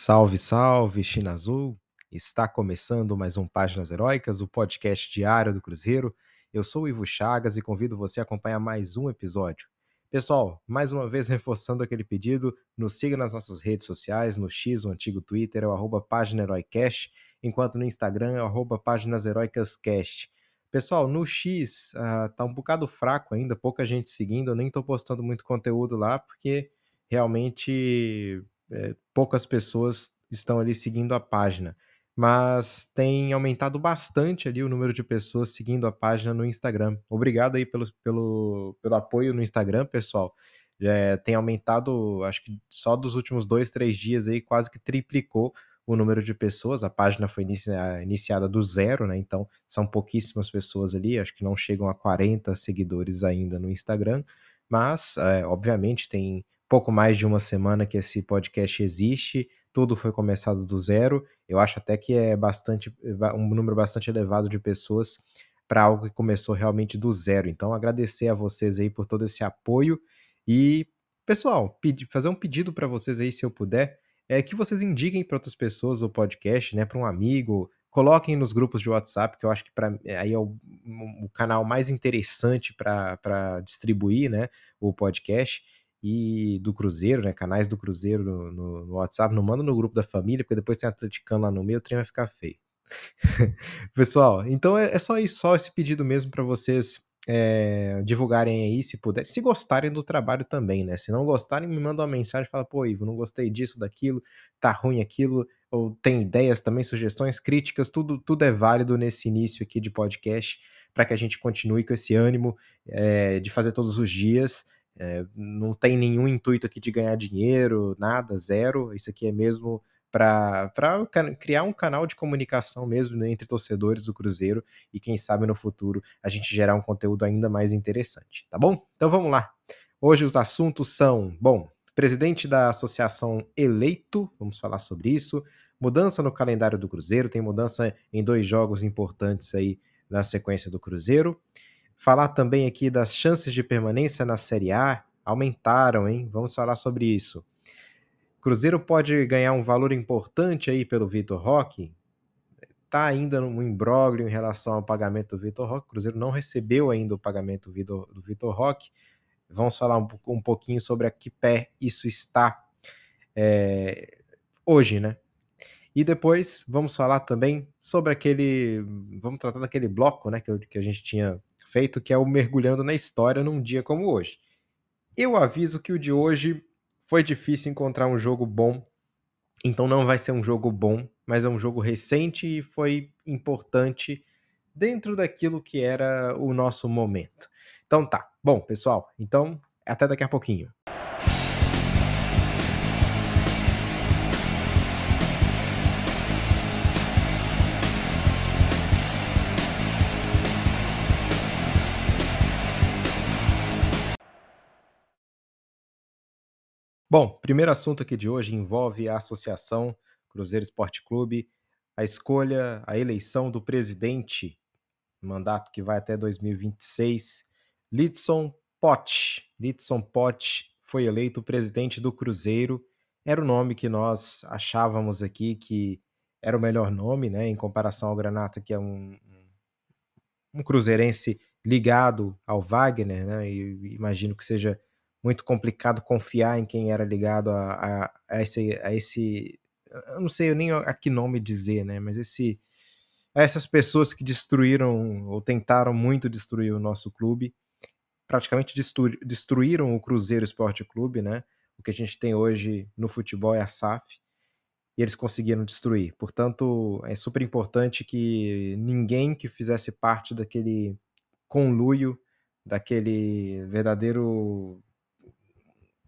Salve, salve, China Azul! Está começando mais um Páginas Heróicas, o podcast diário do Cruzeiro. Eu sou o Ivo Chagas e convido você a acompanhar mais um episódio. Pessoal, mais uma vez reforçando aquele pedido, nos siga nas nossas redes sociais, no X, o antigo Twitter, é o arroba Página enquanto no Instagram é o arroba Páginas. Pessoal, no X uh, tá um bocado fraco ainda, pouca gente seguindo, eu nem tô postando muito conteúdo lá, porque realmente é, poucas pessoas estão ali seguindo a página. Mas tem aumentado bastante ali o número de pessoas seguindo a página no Instagram. Obrigado aí pelo, pelo, pelo apoio no Instagram, pessoal. É, tem aumentado, acho que só dos últimos dois, três dias aí, quase que triplicou o número de pessoas. A página foi inicia, iniciada do zero, né? Então são pouquíssimas pessoas ali, acho que não chegam a 40 seguidores ainda no Instagram. Mas, é, obviamente, tem pouco mais de uma semana que esse podcast existe, tudo foi começado do zero. Eu acho até que é bastante um número bastante elevado de pessoas para algo que começou realmente do zero. Então, agradecer a vocês aí por todo esse apoio e, pessoal, fazer um pedido para vocês aí, se eu puder, é que vocês indiquem para outras pessoas o podcast, né, para um amigo, coloquem nos grupos de WhatsApp, que eu acho que para aí é o, o, canal mais interessante para distribuir, né, o podcast e do Cruzeiro, né? Canais do Cruzeiro no, no, WhatsApp. Não manda no grupo da família, porque depois tem atleticano lá no meio, o trem vai ficar feio. Pessoal, então é, é, só isso, só esse pedido mesmo para vocês é, divulgarem aí, se puder. Se gostarem do trabalho também, né? Se não gostarem, me mandam uma mensagem, fala, pô, Ivo, não gostei disso, daquilo, tá ruim aquilo, ou tem ideias também, sugestões, críticas, tudo, tudo é válido nesse início aqui de podcast, para que a gente continue com esse ânimo é, de fazer todos os dias. É, não tem nenhum intuito aqui de ganhar dinheiro, nada, zero. Isso aqui é mesmo para criar um canal de comunicação mesmo né, entre torcedores do Cruzeiro e quem sabe no futuro a gente gerar um conteúdo ainda mais interessante, tá bom? Então vamos lá. Hoje os assuntos são, bom, presidente da associação eleito, vamos falar sobre isso, mudança no calendário do Cruzeiro, tem mudança em dois jogos importantes aí na sequência do Cruzeiro. Falar também aqui das chances de permanência na Série A aumentaram, hein? Vamos falar sobre isso. Cruzeiro pode ganhar um valor importante aí pelo Vitor Roque. Tá ainda no imbróglio em relação ao pagamento do Vitor Roque. Cruzeiro não recebeu ainda o pagamento do Vitor Roque. Vamos falar um, um, pouquinho sobre a que pé isso está é, hoje, né? E depois vamos falar também sobre aquele. Vamos tratar daquele bloco, né? Que, eu, que a gente tinha feito, que é o mergulhando na história num dia como hoje. Eu aviso que o de hoje foi difícil encontrar um jogo bom, então não vai ser um jogo bom, mas é um jogo recente e foi importante dentro daquilo que era o nosso momento. Então tá, bom, pessoal, então até daqui a pouquinho. Bom, primeiro assunto aqui de hoje envolve a associação Cruzeiro Esporte Clube, a escolha, a eleição do presidente, mandato que vai até 2026, Lidson Pote. Lidson Pote foi eleito presidente do Cruzeiro. Era o nome que nós achávamos aqui que era o melhor nome, né, em comparação ao Granata, que é um, um cruzeirense ligado ao Wagner, né, e imagino que seja muito complicado confiar em quem era ligado a, a, a, esse, a esse. Eu não sei nem a que nome dizer, né? Mas esse. Essas pessoas que destruíram ou tentaram muito destruir o nosso clube, praticamente destru, destruíram o Cruzeiro Esporte Clube, né? O que a gente tem hoje no futebol é a SAF, e eles conseguiram destruir. Portanto, é super importante que ninguém que fizesse parte daquele conluio, daquele verdadeiro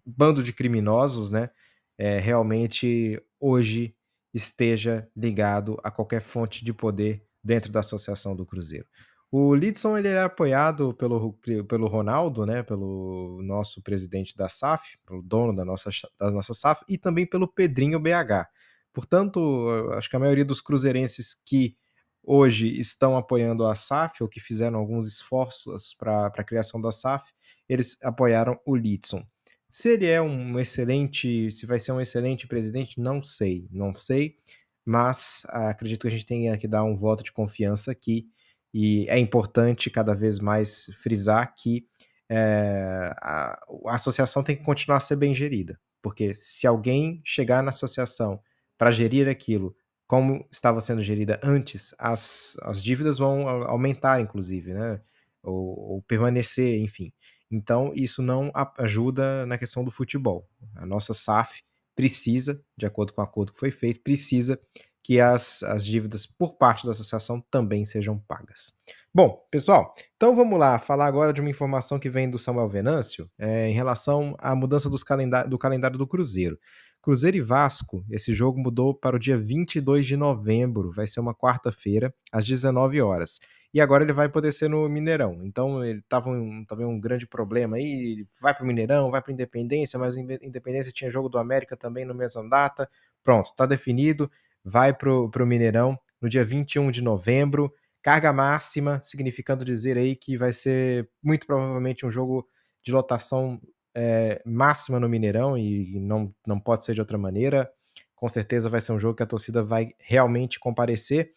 bando de criminosos, né, é, realmente hoje esteja ligado a qualquer fonte de poder dentro da associação do Cruzeiro. O Lidson ele é apoiado pelo, pelo Ronaldo, né, pelo nosso presidente da SAF, pelo dono da nossa, da nossa SAF, e também pelo Pedrinho BH. Portanto, acho que a maioria dos cruzeirenses que hoje estão apoiando a SAF, ou que fizeram alguns esforços para a criação da SAF, eles apoiaram o Lidson. Se ele é um excelente, se vai ser um excelente presidente, não sei, não sei, mas acredito que a gente tenha que dar um voto de confiança aqui e é importante cada vez mais frisar que é, a, a associação tem que continuar a ser bem gerida, porque se alguém chegar na associação para gerir aquilo como estava sendo gerida antes, as, as dívidas vão aumentar, inclusive, né? Ou, ou permanecer, enfim. Então, isso não ajuda na questão do futebol. A nossa SAF precisa, de acordo com o acordo que foi feito, precisa que as, as dívidas por parte da associação também sejam pagas. Bom, pessoal, então vamos lá falar agora de uma informação que vem do Samuel Venâncio é, em relação à mudança dos do calendário do Cruzeiro. Cruzeiro e Vasco, esse jogo mudou para o dia 22 de novembro, vai ser uma quarta-feira, às 19 horas e agora ele vai poder ser no Mineirão. Então ele estava um, tava um grande problema aí, vai para o Mineirão, vai para Independência, mas Independência tinha jogo do América também no mesma data. Pronto, está definido, vai para o Mineirão no dia 21 de novembro. Carga máxima, significando dizer aí que vai ser muito provavelmente um jogo de lotação é, máxima no Mineirão e não, não pode ser de outra maneira. Com certeza vai ser um jogo que a torcida vai realmente comparecer.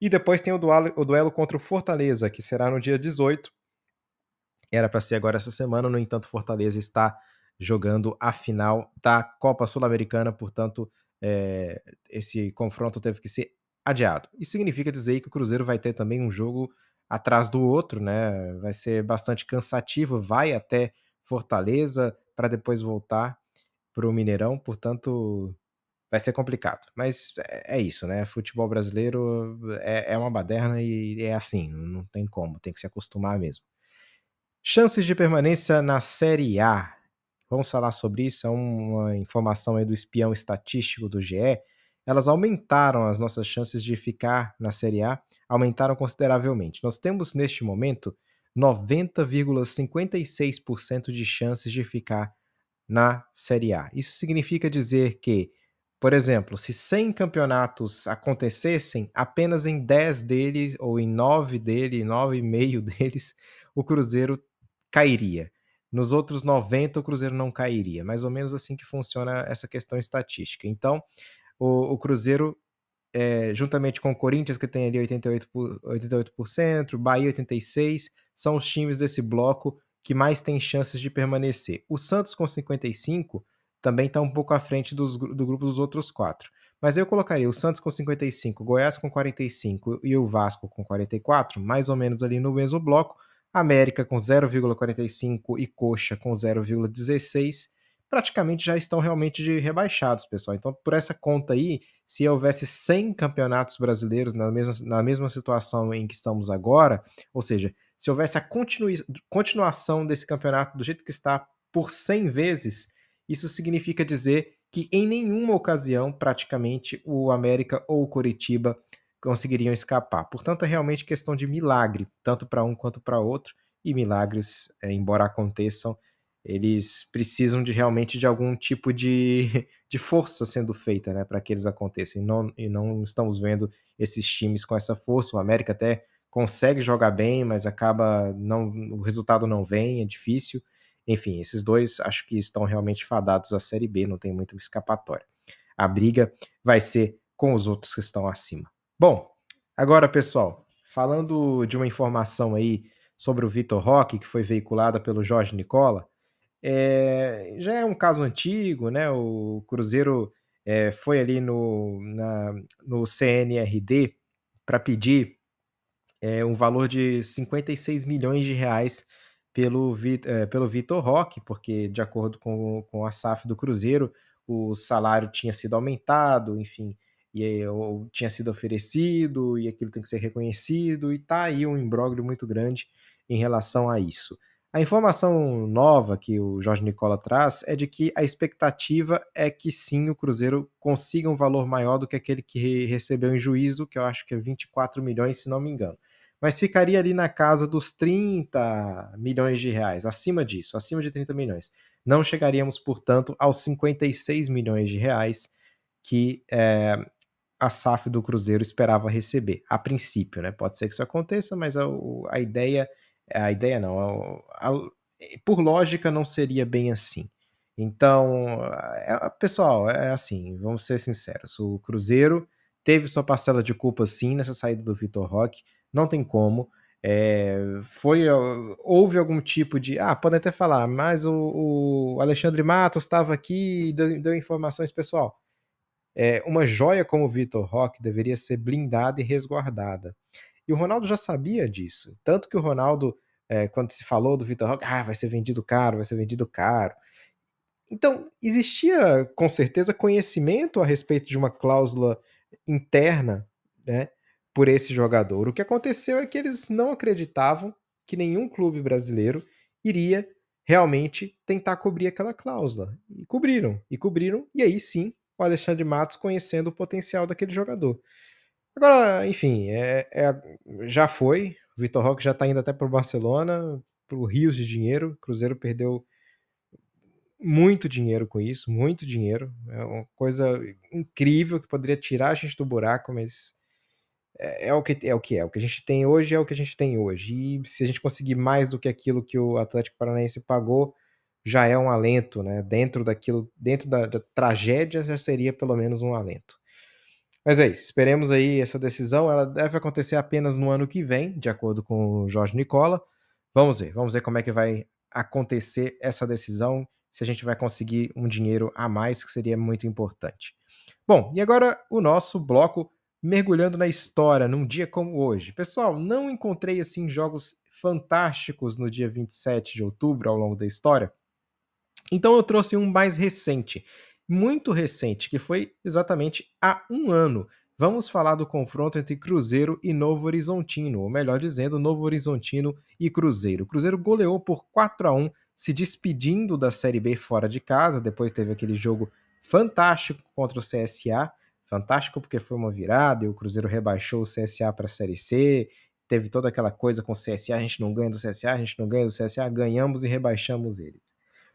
E depois tem o duelo, o duelo contra o Fortaleza, que será no dia 18. Era para ser agora essa semana, no entanto, Fortaleza está jogando a final da Copa Sul-Americana, portanto, é, esse confronto teve que ser adiado. Isso significa dizer que o Cruzeiro vai ter também um jogo atrás do outro, né? Vai ser bastante cansativo, vai até Fortaleza para depois voltar para o Mineirão, portanto, vai ser complicado. Mas é, é isso, né? Futebol brasileiro é, é uma baderna e é assim, não tem como, tem que se acostumar mesmo. Chances de permanência na Série A. Vamos falar sobre isso, é uma informação aí do espião estatístico do GE. Elas aumentaram as nossas chances de ficar na Série A, aumentaram consideravelmente. Nós temos neste momento 90,56% de chances de ficar na Série A. Isso significa dizer que por exemplo, se 100 campeonatos acontecessem, apenas em 10 deles, ou em 9 deles, 9,5 deles, o Cruzeiro cairia. Nos outros 90, o Cruzeiro não cairia. Mais ou menos assim que funciona essa questão estatística. Então, o, o Cruzeiro, é, juntamente com o Corinthians, que tem ali 88%, 88%, Bahia 86%, são os times desse bloco que mais têm chances de permanecer. O Santos, com 55%, também está um pouco à frente dos, do grupo dos outros quatro. Mas eu colocaria o Santos com 55, Goiás com 45 e o Vasco com 44, mais ou menos ali no mesmo bloco. América com 0,45 e Coxa com 0,16, praticamente já estão realmente de rebaixados, pessoal. Então, por essa conta aí, se houvesse 100 campeonatos brasileiros na mesma, na mesma situação em que estamos agora, ou seja, se houvesse a continuação desse campeonato do jeito que está por 100 vezes, isso significa dizer que em nenhuma ocasião, praticamente, o América ou o Coritiba conseguiriam escapar. Portanto, é realmente questão de milagre, tanto para um quanto para outro. E milagres, é, embora aconteçam, eles precisam de realmente de algum tipo de, de força sendo feita né, para que eles aconteçam. E não, e não estamos vendo esses times com essa força. O América até consegue jogar bem, mas acaba não o resultado não vem, é difícil. Enfim, esses dois acho que estão realmente fadados à Série B, não tem muito escapatória. A briga vai ser com os outros que estão acima. Bom, agora pessoal, falando de uma informação aí sobre o Vitor Roque, que foi veiculada pelo Jorge Nicola, é, já é um caso antigo, né? O Cruzeiro é, foi ali no, na, no CNRD para pedir é, um valor de 56 milhões de reais pelo, é, pelo Vitor Roque, porque, de acordo com, com a SAF do Cruzeiro, o salário tinha sido aumentado, enfim, e ou tinha sido oferecido, e aquilo tem que ser reconhecido, e tá aí um imbróglio muito grande em relação a isso. A informação nova que o Jorge Nicola traz é de que a expectativa é que sim, o Cruzeiro consiga um valor maior do que aquele que recebeu em juízo, que eu acho que é 24 milhões, se não me engano mas ficaria ali na casa dos 30 milhões de reais, acima disso, acima de 30 milhões. Não chegaríamos, portanto, aos 56 milhões de reais que é, a SAF do Cruzeiro esperava receber, a princípio, né? Pode ser que isso aconteça, mas a, a ideia, a ideia não, a, a, por lógica, não seria bem assim. Então, é, pessoal, é assim, vamos ser sinceros. O Cruzeiro teve sua parcela de culpa sim nessa saída do Vitor Roque, não tem como. É, foi houve algum tipo de ah podem até falar mas o, o Alexandre Matos estava aqui e deu, deu, informações pessoal. É, uma joia como o Vitor Roque deveria ser blindada e resguardada. E o Ronaldo já sabia disso. Tanto que o Ronaldo é, quando se falou do Vitor Roque ah vai ser vendido caro vai ser vendido caro. Então existia com certeza conhecimento a respeito de uma cláusula interna né por esse jogador. O que aconteceu é que eles não acreditavam que nenhum clube brasileiro iria realmente tentar cobrir aquela cláusula. E cobriram, e cobriram, e aí sim o Alexandre Matos conhecendo o potencial daquele jogador. Agora, enfim, é, é já foi. O Vitor Roque já está indo até para o Barcelona, para o Rios de dinheiro. O Cruzeiro perdeu muito dinheiro com isso, muito dinheiro. É uma coisa incrível que poderia tirar a gente do buraco, mas é, é, o que é o que é. O que a gente tem hoje é o que a gente tem hoje. E se a gente conseguir mais do que aquilo que o Atlético Paranaense pagou, já é um alento, né? Dentro daquilo, dentro da, da tragédia, já seria pelo menos um alento. Mas é isso. Esperemos aí essa decisão. Ela deve acontecer apenas no ano que vem, de acordo com o Jorge Nicola. Vamos ver. Vamos ver como é que vai acontecer essa decisão. Se a gente vai conseguir um dinheiro a mais, que seria muito importante. Bom, e agora o nosso bloco mergulhando na história num dia como hoje. Pessoal, não encontrei assim jogos fantásticos no dia 27 de outubro ao longo da história. Então eu trouxe um mais recente, muito recente, que foi exatamente há um ano. Vamos falar do confronto entre Cruzeiro e Novo Horizontino, ou melhor dizendo, Novo Horizontino e Cruzeiro. O Cruzeiro goleou por 4 a 1 se despedindo da Série B fora de casa, depois teve aquele jogo fantástico contra o CSA, fantástico porque foi uma virada e o Cruzeiro rebaixou o CSA para a Série C. Teve toda aquela coisa com o CSA, a gente não ganha do CSA, a gente não ganha do CSA, ganhamos e rebaixamos ele.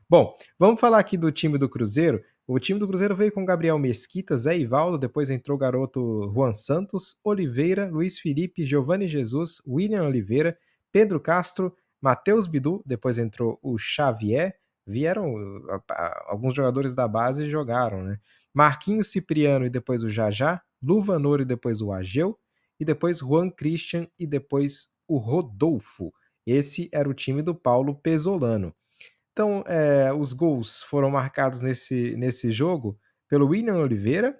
Bom, vamos falar aqui do time do Cruzeiro. O time do Cruzeiro veio com Gabriel Mesquita, Zé Ivaldo, depois entrou o garoto Juan Santos, Oliveira, Luiz Felipe, Giovanni Jesus, William Oliveira, Pedro Castro, Matheus Bidu, depois entrou o Xavier, vieram alguns jogadores da base jogaram, né? Marquinhos Cipriano e depois o Jajá, Luvanor e depois o Ageu, e depois Juan Christian e depois o Rodolfo. Esse era o time do Paulo Pesolano. Então, é, os gols foram marcados nesse, nesse jogo pelo William Oliveira,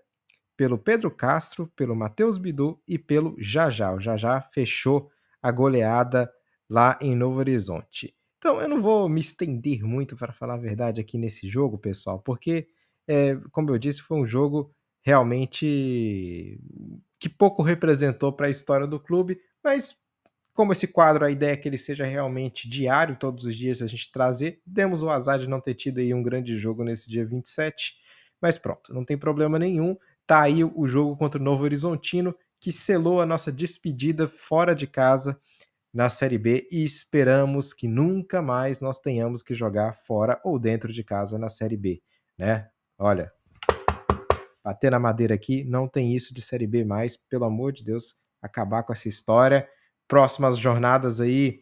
pelo Pedro Castro, pelo Matheus Bidu e pelo Jajá. O Jajá fechou a goleada lá em Novo Horizonte. Então, eu não vou me estender muito para falar a verdade aqui nesse jogo, pessoal, porque é, como eu disse, foi um jogo realmente que pouco representou para a história do clube, mas como esse quadro, a ideia é que ele seja realmente diário, todos os dias a gente trazer, demos o azar de não ter tido aí um grande jogo nesse dia 27, mas pronto, não tem problema nenhum, tá aí o jogo contra o Novo Horizontino, que selou a nossa despedida fora de casa na Série B e esperamos que nunca mais nós tenhamos que jogar fora ou dentro de casa na Série B, né? Olha, bater na madeira aqui, não tem isso de Série B mais, pelo amor de Deus, acabar com essa história. Próximas jornadas aí,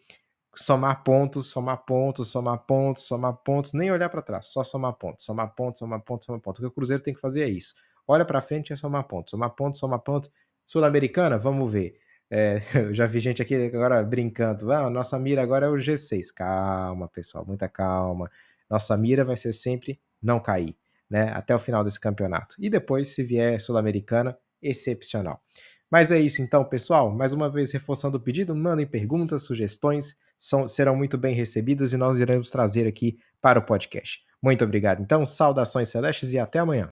somar pontos, somar pontos, somar pontos, somar pontos, nem olhar para trás, só somar pontos, somar pontos, somar pontos, somar pontos. O que o Cruzeiro tem que fazer é isso. Olha para frente e é somar pontos, somar pontos, somar pontos. Sul-Americana, vamos ver. É, eu já vi gente aqui agora brincando. Ah, nossa mira agora é o G6. Calma, pessoal, muita calma. Nossa mira vai ser sempre não cair né, até o final desse campeonato. E depois, se vier Sul-Americana, excepcional. Mas é isso então, pessoal. Mais uma vez, reforçando o pedido, mandem perguntas, sugestões, são, serão muito bem recebidas e nós iremos trazer aqui para o podcast. Muito obrigado. Então, saudações celestes e até amanhã.